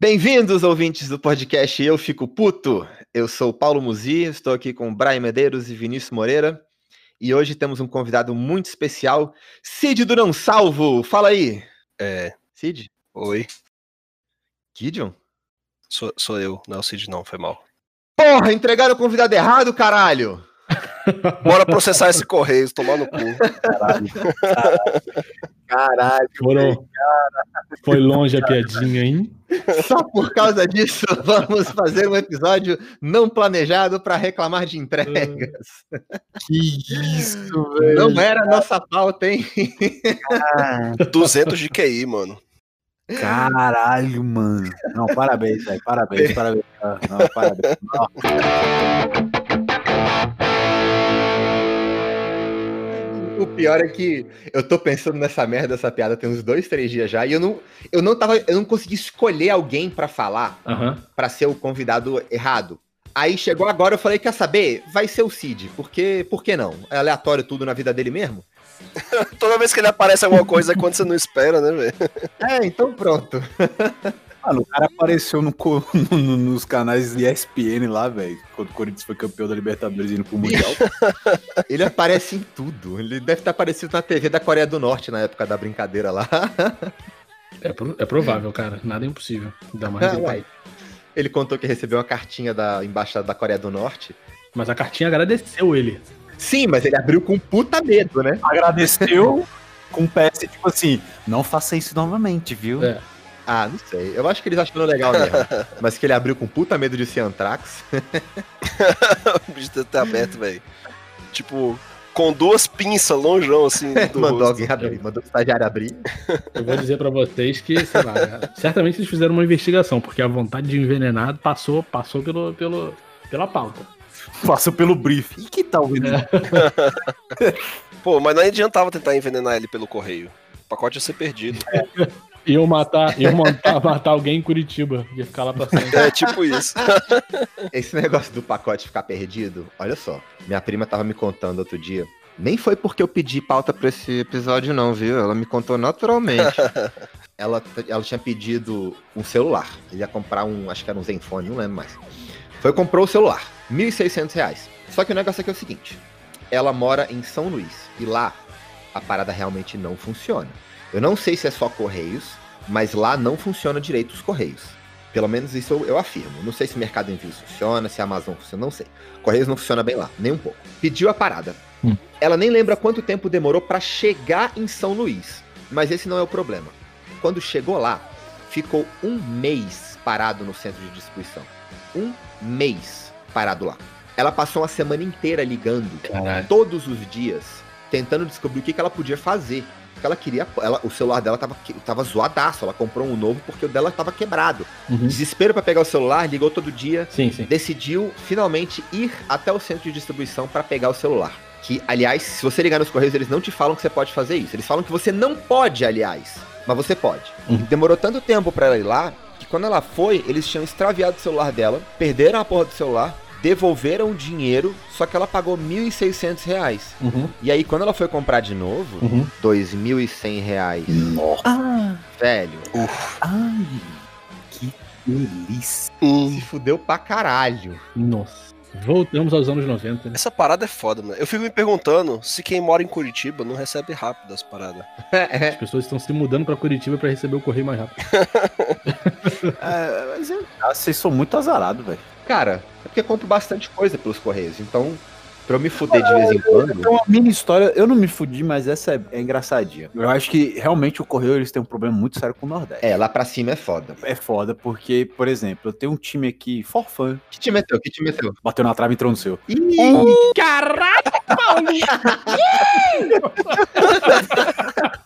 Bem-vindos, ouvintes do podcast Eu Fico Puto. Eu sou Paulo Muzi, estou aqui com Brian Medeiros e Vinícius Moreira. E hoje temos um convidado muito especial, Cid do Não Salvo. Fala aí. É. Cid? Oi. Gideon? Sou, sou eu, não é o Cid não, foi mal. Porra, entregaram o convidado errado, caralho! Bora processar esse Correios, tomar no cu. Caralho. Caralho. Foram... Foi longe a piadinha, hein? Só por causa disso, vamos fazer um episódio não planejado para reclamar de entregas. Que isso, velho. Não era nossa pauta, hein? Ah, 200 de QI, mano. Caralho, mano. Não, parabéns, velho. Parabéns, parabéns. Não, parabéns. Não. O pior é que eu tô pensando nessa merda, essa piada tem uns dois, três dias já, e eu não, eu não tava, eu não consegui escolher alguém pra falar, Aham. pra ser o convidado errado. Aí chegou agora, eu falei, quer saber? Vai ser o Cid, porque, por que não? É aleatório tudo na vida dele mesmo? Toda vez que ele aparece alguma coisa é quando você não espera, né, velho? É, então pronto. Mano, o cara apareceu no no- nos canais ESPN lá, velho. Quando o Corinthians foi campeão da Libertadores indo pro Mundial. Ele aparece em tudo. Ele deve ter aparecido na TV da Coreia do Norte na época da brincadeira lá. É, pro- é provável, cara. Nada é impossível. Ainda mais Ah, ele. uai. Ele contou que recebeu uma cartinha da embaixada da Coreia do Norte. Mas a cartinha agradeceu ele. Sim, mas ele abriu com puta medo, né? Agradeceu com um PS, tipo assim, não faça isso novamente, viu? É. Ah, não sei. Eu acho que eles achando legal mesmo. Mas que ele abriu com puta medo de ser Antrax. o bicho deve ter aberto, velho. Tipo, com duas pinças longeão, assim, do mandou rosto. alguém abrir, mandou o estagiário abrir. Eu vou dizer pra vocês que, sei lá, certamente eles fizeram uma investigação, porque a vontade de envenenar passou, passou pelo, pelo, pela pauta. Passou pelo brief. E que tal, Renan? Pô, mas não adiantava tentar envenenar ele pelo correio. O pacote ia ser perdido. Iam matar, iam matar, matar alguém em Curitiba. Ia ficar lá pra sempre. É tipo isso. Esse negócio do pacote ficar perdido, olha só. Minha prima tava me contando outro dia. Nem foi porque eu pedi pauta pra esse episódio, não, viu? Ela me contou naturalmente. ela, ela tinha pedido um celular. Ele ia comprar um, acho que era um Zenfone, não lembro mais. Foi comprou o celular, 1.600 reais. Só que o negócio aqui é o seguinte: ela mora em São Luís e lá a parada realmente não funciona. Eu não sei se é só Correios, mas lá não funciona direito os Correios. Pelo menos isso eu, eu afirmo. Não sei se o Mercado Envios funciona, se a Amazon funciona, não sei. Correios não funciona bem lá, nem um pouco. Pediu a parada. Hum. Ela nem lembra quanto tempo demorou pra chegar em São Luís. Mas esse não é o problema. Quando chegou lá, ficou um mês parado no centro de distribuição. Um mês parado lá. Ela passou uma semana inteira ligando Caralho. todos os dias, tentando descobrir o que, que ela podia fazer. Porque ela queria. Ela, o celular dela tava, tava zoadaço. Ela comprou um novo porque o dela tava quebrado. Uhum. Desespero pra pegar o celular, ligou todo dia. Sim, sim. Decidiu finalmente ir até o centro de distribuição pra pegar o celular. Que, aliás, se você ligar nos Correios, eles não te falam que você pode fazer isso. Eles falam que você não pode, aliás. Mas você pode. Uhum. Demorou tanto tempo pra ela ir lá que quando ela foi, eles tinham extraviado o celular dela, perderam a porra do celular, devolveram o dinheiro, só que ela pagou 1.600 reais. Uhum. E aí, quando ela foi comprar de novo, Uhum. 2.100 reais. Ah, Velho, ai, que delícia. Hum. se fudeu pra caralho. Nossa. Voltamos aos anos 90, né? Essa parada é foda, mano. Eu fico me perguntando se quem mora em Curitiba não recebe rápido as paradas. As pessoas estão se mudando pra Curitiba pra receber o correio mais rápido. É, mas eu- ah, vocês são muito azarados, velho. Cara, é porque compro bastante coisa pelos Correios. Então, pra eu me fuder de vez em quando. Tem uma mini história, eu não me fudi, mas essa é, é engraçadinha. Eu acho que realmente o Correio eles têm um problema muito sério com o Nordeste. É, lá pra cima é foda. É foda, porque, por exemplo, eu tenho um time aqui, forfã, Que te meteu? Que te meteu? bateu na trave e entrou no seu. Ih, Caralho, Paulo!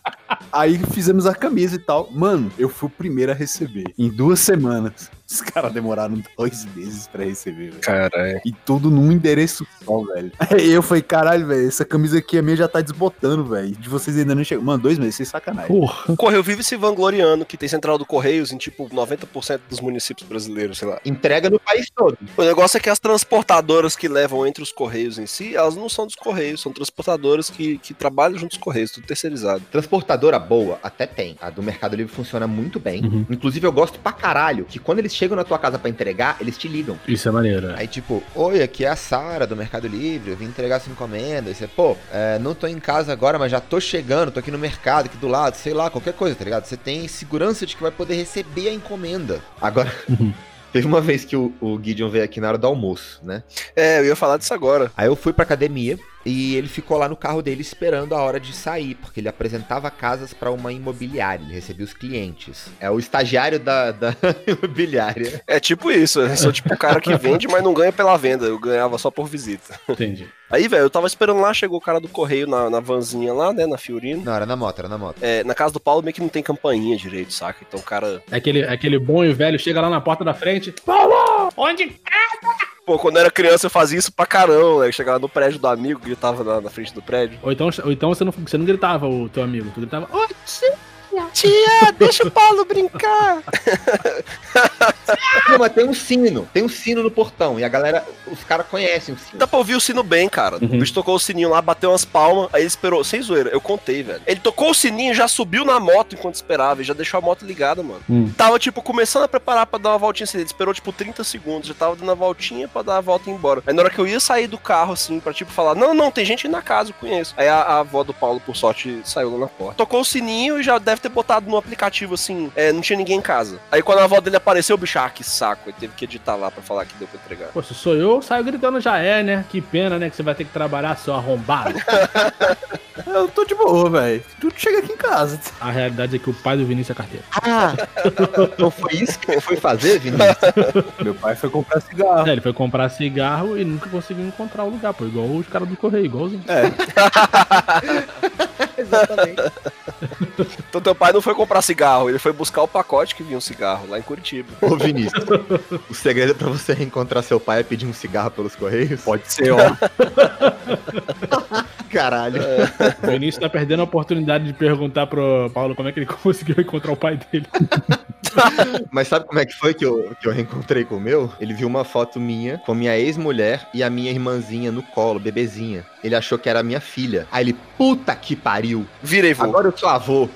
Aí fizemos a camisa e tal. Mano, eu fui o primeiro a receber. Em duas semanas. Os caras demoraram dois meses pra receber, velho. Caralho. E tudo num endereço só, velho. Aí eu falei, caralho, velho, essa camisa aqui a minha já tá desbotando, velho. De vocês ainda não chegou. Mano, dois meses, sem sacanagem. Porra. O Correio vive se vangloriando que tem central do Correios em tipo 90% dos municípios brasileiros, sei lá. Entrega no país todo. O negócio é que as transportadoras que levam entre os Correios em si, elas não são dos Correios, são transportadoras que, que trabalham junto aos Correios, tudo terceirizado. Transportadora boa, até tem. A do Mercado Livre funciona muito bem. Uhum. Inclusive, eu gosto pra caralho que quando eles chegam na tua casa pra entregar, eles te ligam. Isso é maneiro. é. Aí, tipo, oi, aqui é a Sara do Mercado Livre, eu vim entregar essa encomenda. E você, pô, é, não tô em casa agora, mas já tô chegando, tô aqui no mercado, aqui do lado, sei lá, qualquer coisa, tá ligado? Você tem segurança de que vai poder receber a encomenda. Agora, Uhum. teve uma vez que o, o Gideon veio aqui na hora do almoço, né? É, eu ia falar disso agora. Aí eu fui pra academia e ele ficou lá no carro dele esperando a hora de sair, porque ele apresentava casas pra uma imobiliária, ele recebia os clientes. É o estagiário da, da imobiliária. É tipo isso, eu sou tipo o cara que vende, mas não ganha pela venda, eu ganhava só por visita. Entendi. Aí, velho, eu tava esperando lá, chegou o cara do correio na, na vanzinha lá, né, na Fiorino. Não, era na moto, era na moto. É, na casa do Paulo meio que não tem campainha direito, saca? Então o cara. É aquele, é aquele bom e velho chega lá na porta da frente. Paulo! Onde? Pô, quando eu era criança eu fazia isso pra caramba, né? Eu chegava no prédio do amigo, gritava na, na frente do prédio. Ou então, ou então você, não, você não gritava o teu amigo, tu gritava. Tia, deixa o Paulo brincar! Não, mas tem um sino, tem um sino no portão, e a galera, os caras conhecem o sino. Dá pra ouvir o sino bem, cara. Uhum. O bicho tocou o sininho lá, bateu umas palmas, aí ele esperou. Sem zoeira, eu contei, velho. Ele tocou o sininho, já subiu na moto enquanto esperava e já deixou a moto ligada, mano. Hum. Tava, tipo, começando a preparar pra dar uma voltinha assim. Ele esperou, tipo, 30 segundos. Já tava dando a voltinha pra dar a volta e ir embora. Aí na hora que eu ia sair do carro, assim, pra, tipo, falar: Não, não, tem gente aí na casa, eu conheço. Aí a, a avó do Paulo, por sorte, saiu lá na porta. Tocou o sininho e já deve ter botado no aplicativo, assim, é, não tinha ninguém em casa. Aí quando a avó dele apareceu, o bicho, ah, que saco. Ele teve que editar lá pra falar que deu pra entregar. Pô, se sou eu, eu saio gritando já é, né? Que pena, né? Que você vai ter que trabalhar, seu arrombado. Eu tô de boa, velho. Tu chega aqui em casa. A realidade é que o pai do Vinícius é carteiro. Ah, então foi isso que foi fazer, Vinícius? Meu pai foi comprar cigarro. É, ele foi comprar cigarro e nunca conseguiu encontrar o lugar, pô. Igual os caras do correio, igualzinho. É. Exatamente. Então teu pai não foi comprar cigarro, ele foi buscar o pacote que vinha um cigarro lá em Curitiba. Ô, Vinícius, o segredo pra você reencontrar seu pai é pedir um cigarro pelos correios? Pode ser, ó. Caralho. O Vinícius tá perdendo a oportunidade de perguntar pro Paulo como é que ele conseguiu encontrar o pai dele. Mas sabe como é que foi que eu, que eu reencontrei com o meu? Ele viu uma foto minha com minha ex-mulher e a minha irmãzinha no colo, bebezinha. Ele achou que era a minha filha. Aí ele, puta que pariu. Virei vô. Agora eu sou avô.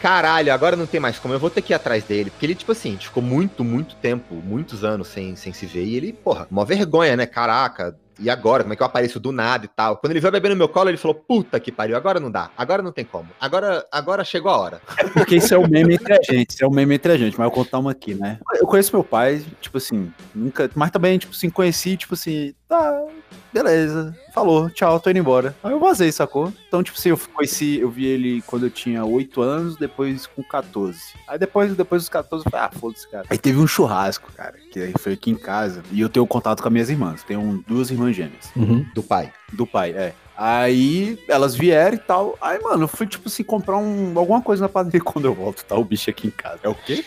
Caralho, agora não tem mais como. Eu vou ter que ir atrás dele. Porque ele, tipo assim, a gente ficou muito, muito tempo, muitos anos sem, sem se ver. E ele, porra, uma vergonha, né? Caraca. E agora? Como é que eu apareço do nada e tal? Quando ele veio beber no meu colo, ele falou: Puta que pariu, agora não dá. Agora não tem como. Agora, agora chegou a hora. Porque isso é o meme entre a gente. Isso é o meme entre a gente. Mas eu vou contar uma aqui, né? Eu conheço meu pai, tipo assim, nunca. Mas também, tipo assim, conheci, tipo assim, tá, beleza. Falou, tchau, tô indo embora. Aí eu vazei, sacou? Então, tipo assim, eu conheci, eu vi ele quando eu tinha 8 anos, depois com 14. Aí depois, depois dos 14, eu falei, ah, foda-se, cara. Aí teve um churrasco, cara, que aí foi aqui em casa. E eu tenho contato com as minhas irmãs. Tenho duas irmãs gêmeas. Uhum. Do pai. Do pai, é. Aí elas vieram e tal. Aí, mano, eu fui, tipo assim, comprar um, alguma coisa na padaria. Quando eu volto, tá o bicho aqui em casa. É o quê?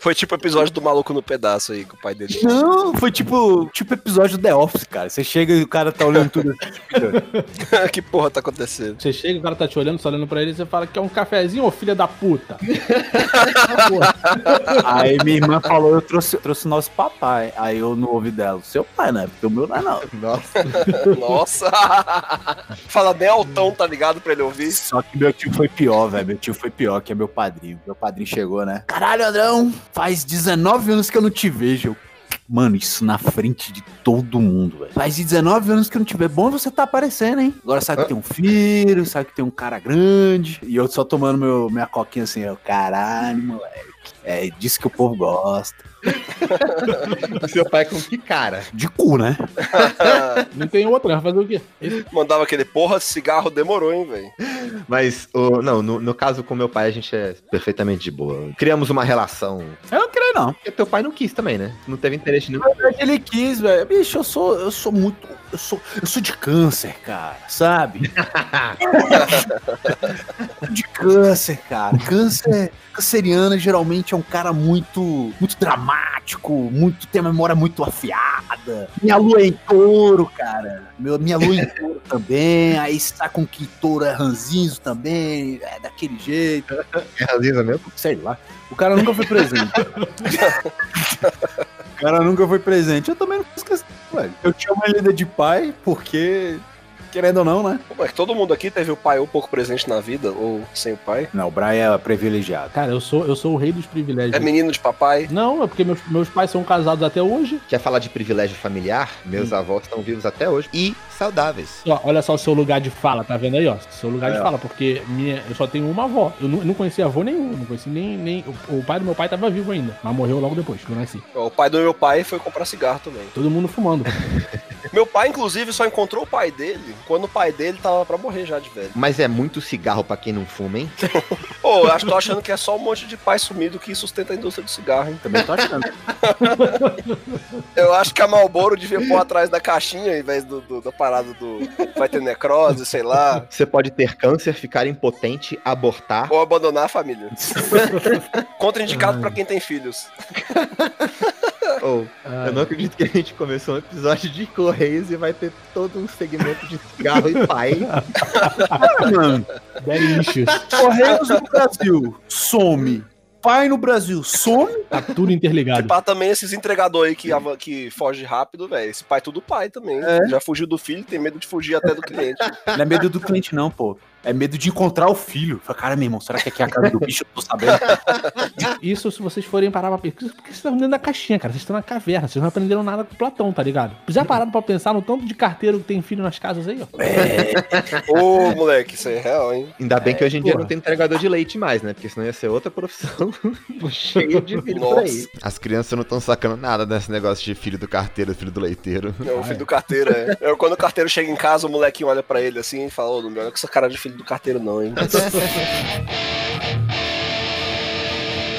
Foi tipo o episódio do maluco no pedaço aí, com o pai dele. Não, foi tipo, tipo episódio do The Office, cara. Você chega e o cara tá olhando tudo assim. que porra tá acontecendo? Você chega, o cara tá te olhando, só olhando pra ele, e você fala que é um cafezinho, ô filha da puta. Aí minha irmã falou, eu trouxe, eu trouxe nosso papai. Aí eu não ouvi dela. Seu pai, né? Porque o meu não é não. Nossa. Nossa! Fala bem altão, tá ligado? Pra ele ouvir. Só que meu tio foi pior, velho. Meu tio foi pior, que é meu padrinho. Meu padrinho chegou, né? Caralho, Andrão, faz 19 anos que eu não te vejo. Mano, isso na frente de todo mundo, velho. Faz 19 anos que eu não te vejo. Bom você tá aparecendo, hein? Agora sabe que tem um filho, sabe que tem um cara grande. E eu só tomando meu, minha coquinha assim, eu, caralho, moleque. É disso que o povo gosta. Seu pai com que cara? De cu, né? Não tem outra, vai fazer o quê? Esse- Mandava aquele porra, cigarro demorou, hein, velho. Mas, o, não, no, no caso com meu pai, a gente é perfeitamente de boa. Criamos uma relação. Eu não creio, não. Porque teu pai não quis também, né? Não teve interesse nenhum. Ele quis, velho. Bicho, eu sou, eu sou muito. Eu sou, eu sou de câncer, cara, sabe? de câncer, cara. Câncer, canceriano geralmente é um cara muito, muito dramático, muito, tem a memória muito afiada. Minha lua é em touro, cara. Meu, minha lua é em touro também. Aí está com que touro é ranzinzo também. É daquele jeito. É ranzinza mesmo? Sei lá. O cara nunca foi presente. o cara nunca foi presente. Eu também não esqueci, velho. Eu uma lida de pai, porque querendo ou não, né? Mas todo mundo aqui teve o pai um pouco presente na vida, ou sem o pai. Não, o Brian é privilegiado. Cara, eu sou, eu sou o rei dos privilégios. É menino de papai. Não, é porque meus, meus pais são casados até hoje. Quer falar de privilégio familiar? Meus avós estão vivos até hoje. E saudáveis. Ó, olha só o seu lugar de fala, tá vendo aí, ó? Seu lugar de É. fala, porque minha, eu só tenho uma avó. Eu não, eu não conhecia avô nenhum, não conheci nem. nem o, o pai do meu pai tava vivo ainda, mas morreu logo depois que eu nasci. O pai do meu pai foi comprar cigarro também. Todo mundo fumando. Meu pai, inclusive, só encontrou o pai dele quando o pai dele tava pra morrer já de velho. Mas é muito cigarro pra quem não fuma, hein? Pô, eu acho, tô achando que é só um monte de pai sumido que sustenta a indústria do cigarro, hein? Também tô achando. Eu acho que a Malboro devia pôr atrás da caixinha em vez do, do- da parada do. Vai ter necrose, sei lá. Você pode ter câncer, ficar impotente, abortar. Ou abandonar a família. Contraindicado pra quem tem filhos. Ou, eu não acredito que a gente começou um episódio de Correios e vai ter todo um segmento de cigarro e pai. Ah, mano, Delicious. Correios no Brasil, some. Pai no Brasil, some. Tá tudo interligado. Pá, também esses entregadores aí que, que foge rápido, velho. Esse pai é tudo pai também. É. Já fugiu do filho, tem medo de fugir até do cliente. Não é medo do cliente, não, pô. É medo de encontrar o filho. Fala, cara, meu irmão, será que aqui é a casa do bicho? Eu tô sabendo. Isso se vocês forem parar pra pensar. Porque vocês estão dentro da caixinha, cara. Vocês estão na caverna. Vocês não aprenderam nada com Platão, tá ligado? Já pararam pra pensar no tanto de carteiro que tem filho nas casas aí, ó? Ô, moleque, isso aí é real, hein? Ainda bem que hoje em dia porra. não tem entregador de leite mais, né? Porque senão ia ser outra profissão cheia de filho por aí. Nossa. As crianças não estão sacando nada desse negócio de filho do carteiro, filho do leiteiro. É o filho do carteiro, é. Eu, quando o carteiro chega em casa, o molequinho olha pra ele assim e fala, ô, não me olha com essa cara de filho do carteiro, não, hein?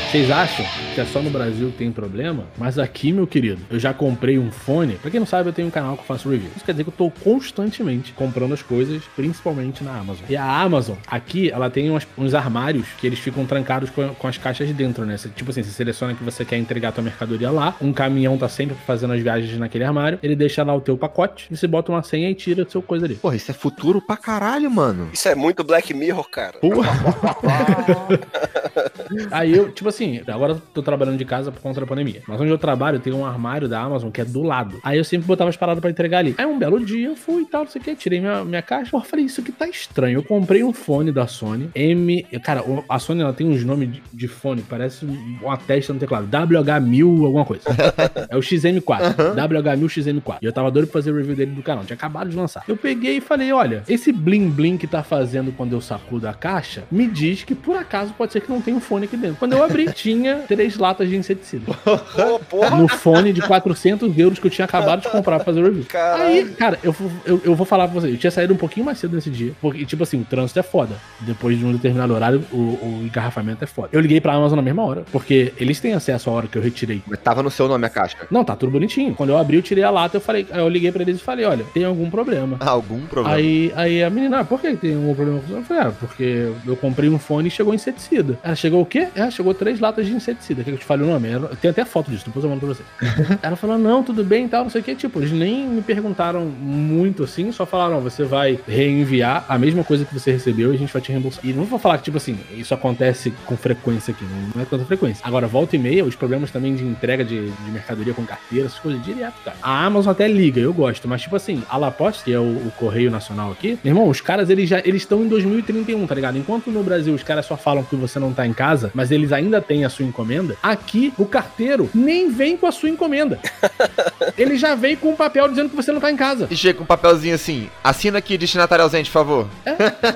Vocês acham que é só no Brasil que tem problema? Mas aqui, meu querido, eu já comprei um fone. Pra quem não sabe, eu tenho um canal que eu faço review. Isso quer dizer que eu tô constantemente comprando as coisas, principalmente na Amazon. E a Amazon, aqui, ela tem umas- uns armários que eles ficam trancados com, com as caixas dentro, né? Você- tipo assim, você seleciona que você quer entregar a tua mercadoria lá, um caminhão tá sempre fazendo as viagens naquele armário, ele deixa lá o teu pacote, e você bota uma senha e tira o seu coisa ali. Porra, isso é futuro pra caralho, mano. Isso é muito Black Mirror, cara. Aí eu, tipo assim, agora eu tô trabalhando de casa por conta da pandemia. Mas onde eu trabalho tem um armário da Amazon que é do lado. Aí eu sempre botava as paradas pra entregar ali. Aí um belo dia eu fui e tal, não sei o que, tirei minha, minha caixa. Porra, falei, isso aqui tá estranho. Eu comprei um fone da Sony. M. Cara, a Sony ela tem uns nomes de, de fone, parece uma testa no teclado. WH1000, alguma coisa. É o XM4. WH1000 XM4. E eu tava doido pra fazer o review dele do canal. Tinha acabado de lançar. Eu peguei e falei: olha, esse bling bling que tá fazendo quando eu sacudo a caixa, me diz que por acaso pode ser que não tenha um fone aqui dentro. Quando eu abri, tinha três latas de inseticida. Porra, No fone de 400 euros que eu tinha acabado de comprar pra fazer o review. caralho. Aí, cara, eu, vou- eu, eu vou falar pra vocês, eu tinha saído um pouquinho mais cedo nesse dia, porque, tipo assim, o trânsito é foda. Depois de um determinado horário, o, o engarrafamento é foda. Eu liguei pra Amazon na mesma hora, porque eles têm acesso à hora que eu retirei. Mas tava no seu nome a caixa. Não, tá tudo bonitinho. Quando eu abri, eu tirei a lata, eu falei, aí eu liguei pra eles e falei, olha, tem algum problema. Algum problema. Aí, aí a menina, ah, por que tem algum problema? Eu falei, ah, porque eu comprei um fone e chegou inseticida. Ela chegou o quê? Ela chegou três latas de inseticida. Que eu te fale o nome? Ela- Tem até foto disso, depois eu mando pra você. Ela falou, não, tudo bem e tal, não sei o que. Tipo, eles nem me perguntaram muito assim, só falaram, você vai reenviar a mesma coisa que você recebeu e a gente vai te reembolsar. E não vou falar que, tipo assim, isso acontece com frequência aqui, não é tanta frequência. Agora, volta e meia, os problemas também de entrega de, de mercadoria com carteira, essas coisas direto, cara. A Amazon até liga, eu gosto, mas tipo assim, a La Poste, que é o, o Correio Nacional aqui, meu irmão, os caras, eles já eles estão em 2031, tá ligado? Enquanto no Brasil os caras só falam que você não tá em casa, mas eles ainda têm a sua encomenda, aqui o carteiro nem vem com a sua encomenda. ele já vem com um papel dizendo que você não tá em casa. E chega com um papelzinho assim, assina aqui, destinatário ausente, por favor.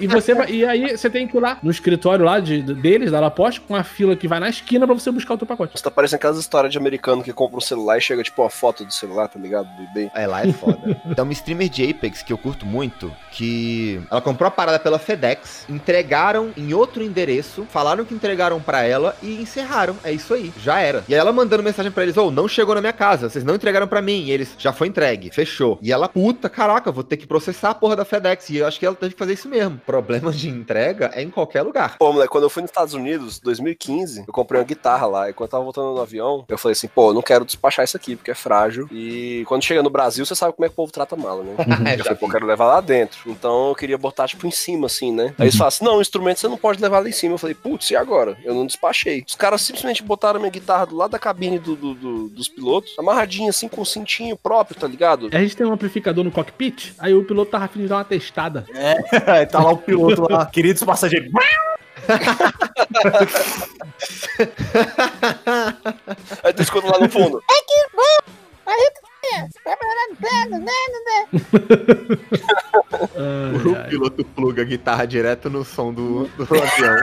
E você e aí você tem que ir lá no escritório lá de, deles, da La Poste, com a fila que vai na esquina pra você buscar o teu pacote. Você tá parecendo aquelas histórias de americano que compra um celular e chega tipo uma foto do celular, tá ligado? Do eBay. É, lá é foda. Tem uma streamer de Apex que eu curto muito, que ela comprou a parada pela FedEx, entregaram em outro endereço, falaram que entregaram pra ela e encerraram. É isso aí, já era. E aí ela mandando mensagem pra eles: Ô, não chegou na minha casa, vocês não entregaram pra mim. E eles, já foi entregue, fechou. E ela, puta, caraca, vou ter que processar a porra da FedEx. E eu acho que ela teve que fazer isso mesmo. Problema de entrega é em qualquer lugar. Pô, moleque, quando eu fui nos Estados Unidos, 2015, eu comprei uma guitarra lá. E quando eu tava voltando no avião, eu falei assim, pô, eu não quero despachar isso aqui, porque é frágil. E quando chega no Brasil, você sabe como é que o povo trata a mala, né? É, Eu já falei, pô, eu quero levar lá dentro. Então eu queria botar, tipo, em cima, assim, né? Aí eles falaram assim: não, o instrumento você não pode levar lá em cima. Eu falei, putz, e agora? Eu não despachei. Os caras simplesmente botaram minha guitarra do lado da cabine do- do- do- dos pilotos, amarradinha assim com um cintinho próprio, tá ligado? A gente tem um amplificador no cockpit, aí o piloto tava afim de dar uma testada. Aí tá lá o piloto lá, queridos passageiros. Aí tu escuta lá no fundo. O piloto pluga a guitarra direto no som do, do avião.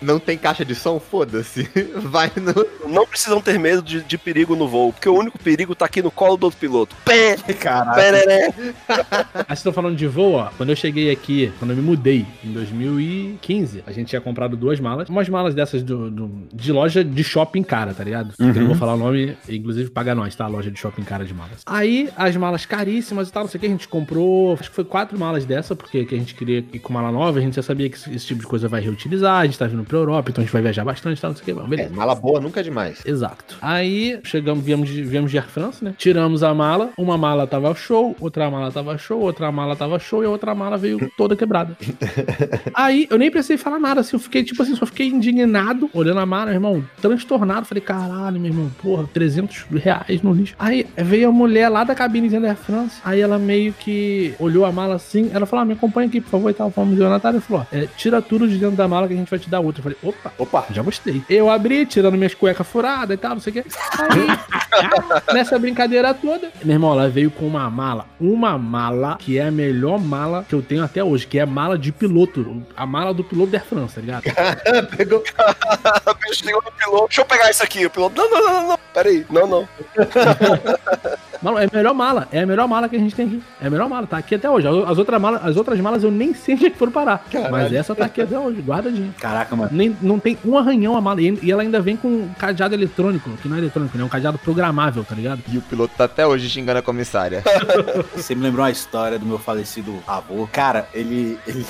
não tem caixa de som? Foda-se. Vai no. Não precisam ter medo de, de perigo no voo, porque o único perigo tá aqui no colo do outro piloto. Pé, Caralho. pereré. Ah, vocês estão falando de voo, ó. Quando eu cheguei aqui, quando eu me mudei, em 2015, a gente tinha comprado duas malas. Umas malas dessas do, do- de loja de shopping cara, tá ligado? Eu não vou falar o nome, inclusive paga nós, tá? A loja de shopping cara de malas. Aí, as malas caríssimas e tal, não sei o que, a gente comprou, acho que foi quatro malas dessa, porque que a gente queria ir com mala nova, a gente já sabia que esse, esse tipo de coisa vai reutilizar, a gente tá vindo pra Europa, então a gente vai viajar bastante e tal, não sei o que. Bom, É, beleza. mala boa nunca é demais. Exato. Aí chegamos, viemos de, viemos de Air France, né? Tiramos a mala, uma mala tava show, outra mala tava show, outra mala tava show e a outra mala veio toda quebrada. Aí eu nem precisei falar nada, assim, eu fiquei tipo assim, só fiquei indignado, olhando a mala, meu irmão, transtornado. Falei, caralho, meu irmão, porra, 300 reais no lixo. Aí veio a mulher lá da cabinezinha da Air France, aí ela meio que olhou a mala assim, ela falou, ah, me acompanha aqui, por favor, e tal. Fomos eu a Natália, falou, é, tira tudo de dentro da mala que a gente vai te dar outra. Eu falei, opa, Opa. já gostei. Eu abri, tirando minhas cuecas furadas e tal, não sei o quê. Aí, nessa brincadeira toda, meu irmão, ela veio com uma mala. Uma mala que é a melhor mala que eu tenho até hoje, que é a mala de piloto. A mala do piloto da Air France, tá ligado? Pegou. A bicho piloto. Deixa eu pegar isso aqui. O piloto, não, não, não, não, não. Pera aí. Não, não. Mano, é a melhor mala. É a melhor mala que a gente tem aqui. É a melhor mala, tá aqui até hoje. As outras malas, as outras malas eu nem sei onde é que foram parar. Mas essa tá aqui até hoje, guardadinha. Caraca, mano. Nem, não tem um arranhão a mala. E e ela ainda vem com um cadeado eletrônico, que não é eletrônico, né? É um cadeado programável, tá ligado? E o piloto tá até hoje xingando a comissária. Você me lembrou uma história do meu falecido avô. Cara, ele. ele...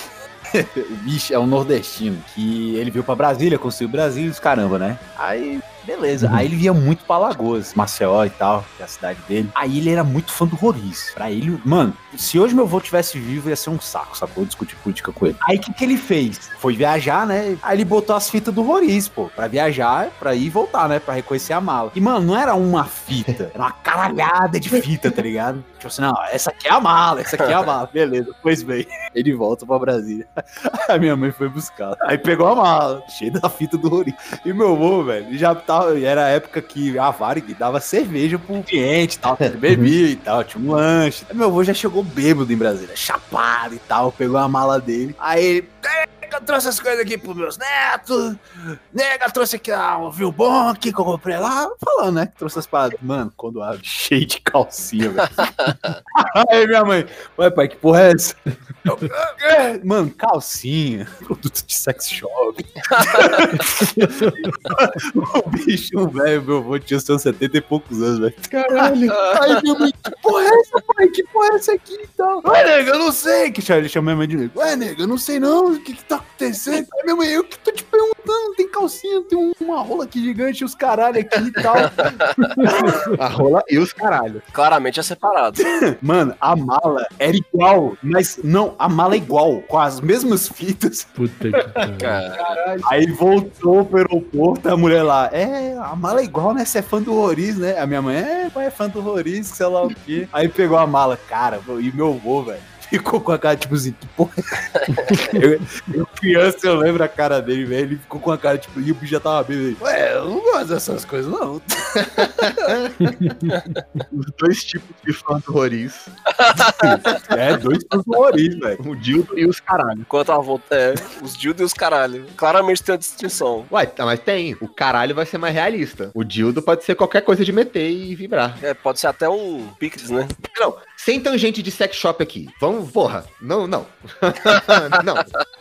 o bicho é um nordestino que ele veio pra Brasília, construiu Brasília, os caramba, né? Aí, beleza. Aí ele via muito pra Lagoas, Maceió e tal, que é a cidade dele. Aí ele era muito fã do Roriz. Pra ele, mano, se hoje meu avô tivesse vivo, ia ser um saco, sacou? Discutir política com ele. Aí o que, que ele fez? Foi viajar, né? Aí ele botou as fitas do Roriz, pô, pra viajar, pra ir e voltar, né? Pra reconhecer a mala. E, mano, não era uma fita, era uma caralhada de fita, tá ligado? Tipo assim, não, essa aqui é a mala, essa aqui é a mala. Beleza, pois bem. Ele volta pra Brasília. A minha mãe foi buscar. Aí pegou a mala, cheia da fita do Roriz. E meu avô, velho, ele já tava. Era a época que a Varig dava cerveja pro cliente e tal. Ele bebia e tal, tinha um lanche. Aí meu avô já chegou bêbado em Brasília, chapado e tal. Pegou a mala dele. Aí ele. Nega, trouxe as coisas aqui pros meus netos. Nega, trouxe aqui ah, um vinho bom aqui que eu comprei lá. Falando, né? Que trouxe as paradas. Mano, quando abre, cheio de calcinha, velho. Aí minha mãe, ué, pai, que porra é essa? Eu, "É, Mano, calcinha, produto de sex shop. o bicho, velho, meu avô tinha seus 70 e poucos anos, velho. Caralho. Aí minha mãe, que porra é essa, pai? Que porra é essa aqui e tal? Ué, nega, eu não sei. Que chama- ele chama minha mãe de nega. Ué, nega, eu não sei não. O que que tá acontecendo? Aí minha mãe, eu que tô te perguntando. Tem calcinha, tem um- uma rola aqui gigante e os caralho aqui e tal. A rola e os caralhos. Claramente é separado. Mano, a mala era igual, mas não, a mala é igual, com as mesmas fitas. Puta que pariu. Cara, Aí voltou pro aeroporto, a mulher lá, é, a mala é igual, né? Você é fã do Roriz, né? A minha mãe, é, pai, é fã do Roriz, sei lá o quê. Aí pegou a mala, cara, e meu avô, velho. Ficou com a cara, tipo assim, que porra. eu, eu criança, eu lembro a cara dele, velho. Ele ficou com a cara, tipo, e o bicho já tava bem. Ué, eu não gosto dessas coisas, não. Os dois tipos de fã do Roriz. É, dois fãs do Roriz, velho. O Dildo e os caralhos. enquanto a volta é, os dildo e os caralho. Claramente tem uma distinção. Ué, tá, mas tem. O caralho vai ser mais realista. O dildo pode ser qualquer coisa de meter e vibrar. É, pode ser até um picles, né? Não, sem tangente de sex shop aqui. Vamos, porra. Não, não. não.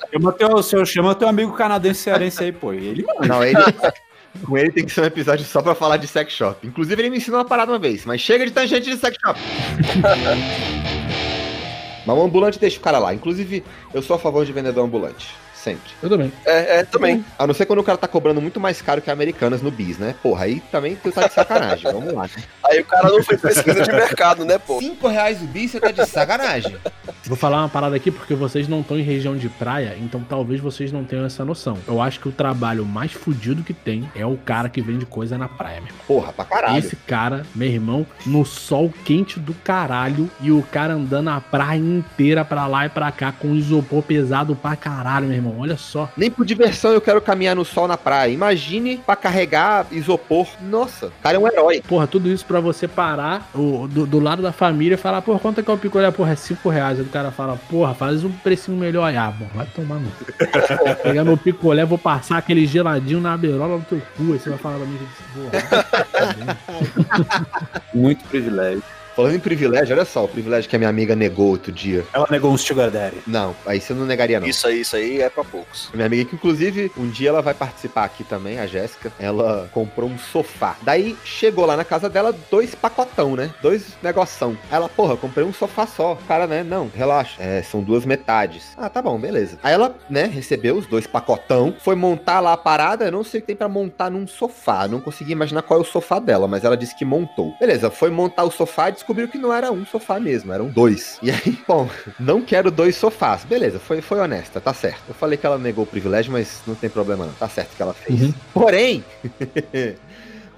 Chama teu, seu, chama teu amigo canadense cearense aí, pô. Ele Não, ele. Com ele tem que ser um episódio só pra falar de sex shop. Inclusive, ele me ensinou uma parada uma vez, mas chega de tangente de sex shop. mas o ambulante deixa o cara lá. Inclusive, eu sou a favor de vendedor ambulante. Sempre. Eu também. É, é, também. A não ser quando o cara tá cobrando muito mais caro que Americanas no bis, né? Porra, aí também tu tá de sacanagem. Vamos lá. Aí o cara não fez pesquisa de mercado, né, pô? Cinco reais o bis, você tá de sacanagem. Vou falar uma parada aqui porque vocês não estão em região de praia, então talvez vocês não tenham essa noção. Eu acho que o trabalho mais fudido que tem é o cara que vende coisa na praia, meu irmão. Porra, pra caralho. Esse cara, meu irmão, no sol quente do caralho e o cara andando a praia inteira pra lá e pra cá com isopor pesado pra caralho, meu irmão. Olha só. Nem por diversão eu quero caminhar no sol na praia. Imagine pra carregar isopor. Nossa, o cara é um herói. Porra, tudo isso pra você parar o- do, do lado da família e falar, porra, quanto é que é o picolé? Porra, é 5 reais. Aí o cara fala, porra, faz um precinho melhor aí. Ah, bom, vai tomar no cu. Pegar meu picolé, vou passar aquele geladinho na beirola no teu cu. Aí você vai falar pra mim, porra. Muito privilégio. Falando em privilégio, olha só, o privilégio que a minha amiga negou outro dia. Ela negou um sugar daddy. Não, aí você não negaria, não. Isso aí, isso aí é pra poucos. Minha amiga, que inclusive um dia ela vai participar aqui também, a Jéssica. Ela comprou um sofá. Daí chegou lá na casa dela dois pacotão, né? Dois negoção. Ela, porra, comprei um sofá só. O cara, né? Não, relaxa. É, são duas metades. Ah, tá bom, beleza. Aí ela, né, recebeu os dois pacotão, foi montar lá a parada. Eu não sei o que tem pra montar num sofá. Não consegui imaginar qual é o sofá dela, mas ela disse que montou. Beleza, foi montar o sofá e descobriu que não era um sofá mesmo, eram dois. E aí, bom, não quero dois sofás. Beleza, foi, foi honesta, tá certo. Eu falei que ela negou o privilégio, mas não tem problema não. Tá certo que ela fez. Uhum. Porém,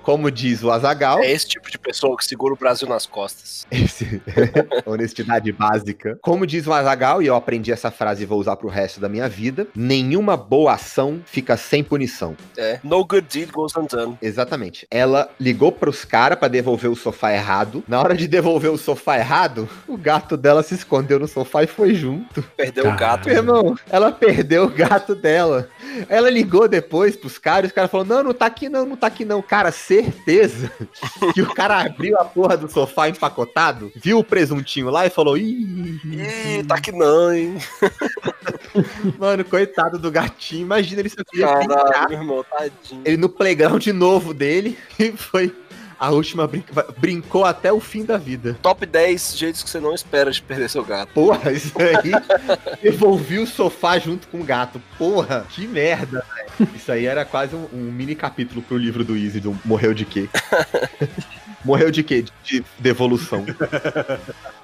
como diz o Azagal, É esse tipo de pessoa que segura o Brasil nas costas. esse- honestidade básica. Como diz o Azagal, e eu aprendi essa frase e vou usar pro resto da minha vida: nenhuma boa ação fica sem punição. É. No good deed goes undone. Exatamente. Ela ligou pros caras pra devolver o sofá errado. Na hora de devolver o sofá errado, o gato dela se escondeu no sofá e foi junto. Perdeu Caralho. o gato. Meu irmão, ela perdeu o gato dela. Ela ligou depois pros caras e os caras falaram: Não, não tá aqui não, não tá aqui não. Cara, certeza que o cara abriu a porra do sofá empacotado, viu o presuntinho lá e falou: Ih, Ih, tá que não, hein? mano, coitado do gatinho. Imagina ele queria Caralho, irmão, tadinho. Ele no playground novo dele e foi a última brinca... brincou até o fim da vida. Top 10 jeitos que você não espera de perder seu gato. Porra, isso aí devolvi o sofá junto com o gato. Porra, que merda, velho. Isso aí era quase um, um mini capítulo pro livro do Easy, do Morreu de quê? Morreu de quê? De, de devolução.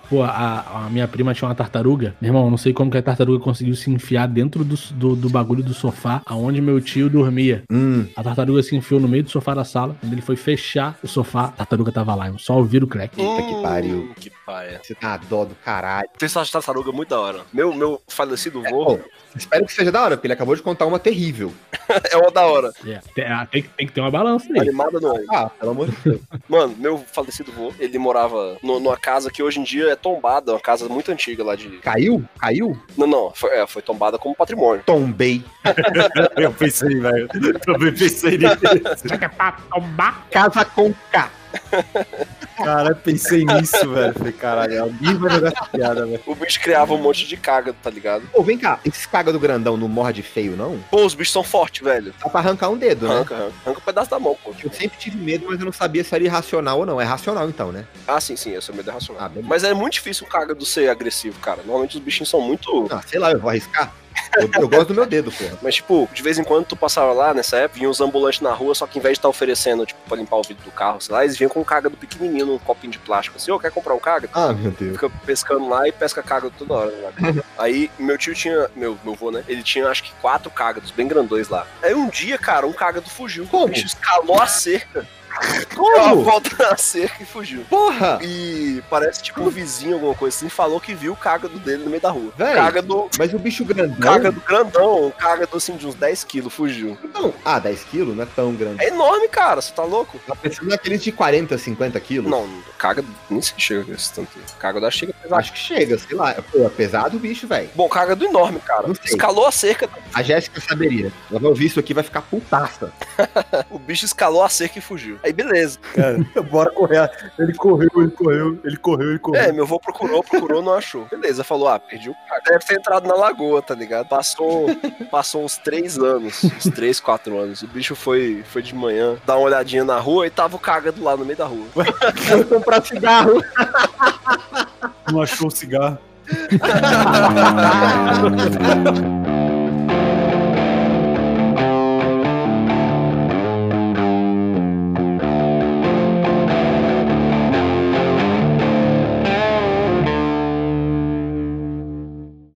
Pô, a, a minha prima tinha uma tartaruga. Meu irmão, não sei como que a tartaruga conseguiu se enfiar dentro do, do, do bagulho do sofá, aonde meu tio dormia. Hum, A tartaruga se enfiou no meio do sofá da sala. Quando ele foi fechar o sofá, a tartaruga tava lá. Eu só ouvi o crack. Puta que pariu. Que paia. você tá dó do caralho. Tem essa tartaruga muito da hora. Meu, meu falecido Pô, vô espero que seja da hora, porque ele acabou de contar uma terrível. é uma da hora. É, tem, ah, tem que- tem que ter uma balança aí. Animada no ânimo. Ah, pelo amor de Deus. Mano, meu falecido vô, ele morava no- numa casa que hoje em dia é tombada, uma casa muito antiga lá de. Caiu? Caiu? Não, não, foi, é, foi tombada como patrimônio. Tombei. Eu pensei, velho. Também pensei nisso. Será que é pra tombar? Casa com K. Cara, pensei nisso, velho. Falei, caralho, alguém vai jogar essa piada, velho. O bicho criava um monte de caga, tá ligado? Pô, vem cá, esse caga do grandão não morde feio, não? Pô, os bichos são fortes, velho. Dá pra arrancar um dedo, né? Arranca, arranca. Arranca um pedaço da mão, pô. Eu sempre tive medo, mas eu não sabia se era irracional ou não. É racional então, né? Ah, sim, sim, esse é medo é racional. Ah. Mas é muito difícil o caga do ser agressivo, cara. Normalmente os bichinhos são muito. Ah, sei lá, eu vou arriscar. Eu, eu gosto do meu dedo, porra. Mas, tipo, de vez em quando tu passava lá nessa época, vinha uns ambulantes na rua, só que em vez de estar oferecendo, tipo, pra limpar o vidro do carro, sei lá, eles vinham com um caga do pequenininho num copinho de plástico. Assim, ô, quer comprar um caga? Ah, meu Deus. Fica pescando lá e pesca caga toda hora. Né? Aí meu tio tinha, meu, meu vô, né? Ele tinha acho que quatro cágados bem grandões lá. Aí um dia, cara, um cágado fugiu. Como? O bicho escalou a cerca. Deu uma Como? volta na cerca e fugiu. Porra! E parece tipo um vizinho, alguma coisa assim, falou que viu o cágado dele no meio da rua. Véi. Cágado, Mas o bicho grandão. cágado grandão, um cágado assim de uns 10 quilos, fugiu. Não. Ah, 10 quilos não é tão grande. É enorme, cara, você tá louco? Tá pensando naqueles de 40, 50 quilos? Não, cágado nem sei se chega esse tanto. Cágado acho que chega pesado. Acho que chega, sei lá. Pô, é pesado o bicho, velho. Bom, cágado enorme, cara. Não sei. Escalou a cerca, A Jéssica saberia. Ela vai ouvir isso aqui vai ficar putaça. o bicho escalou a cerca e fugiu. Aí beleza. Cara, bora correr. Ele correu, ele correu, ele correu, ele correu. É, meu avô procurou, procurou, não achou. Beleza, falou, ah, perdi o cara. Deve ter entrado na lagoa, tá ligado? Passou, passou uns três anos, uns três, quatro anos. O bicho foi, foi de manhã dar uma olhadinha na rua e tava o cagado lá no meio da rua. Foi comprar cigarro. Não achou o cigarro.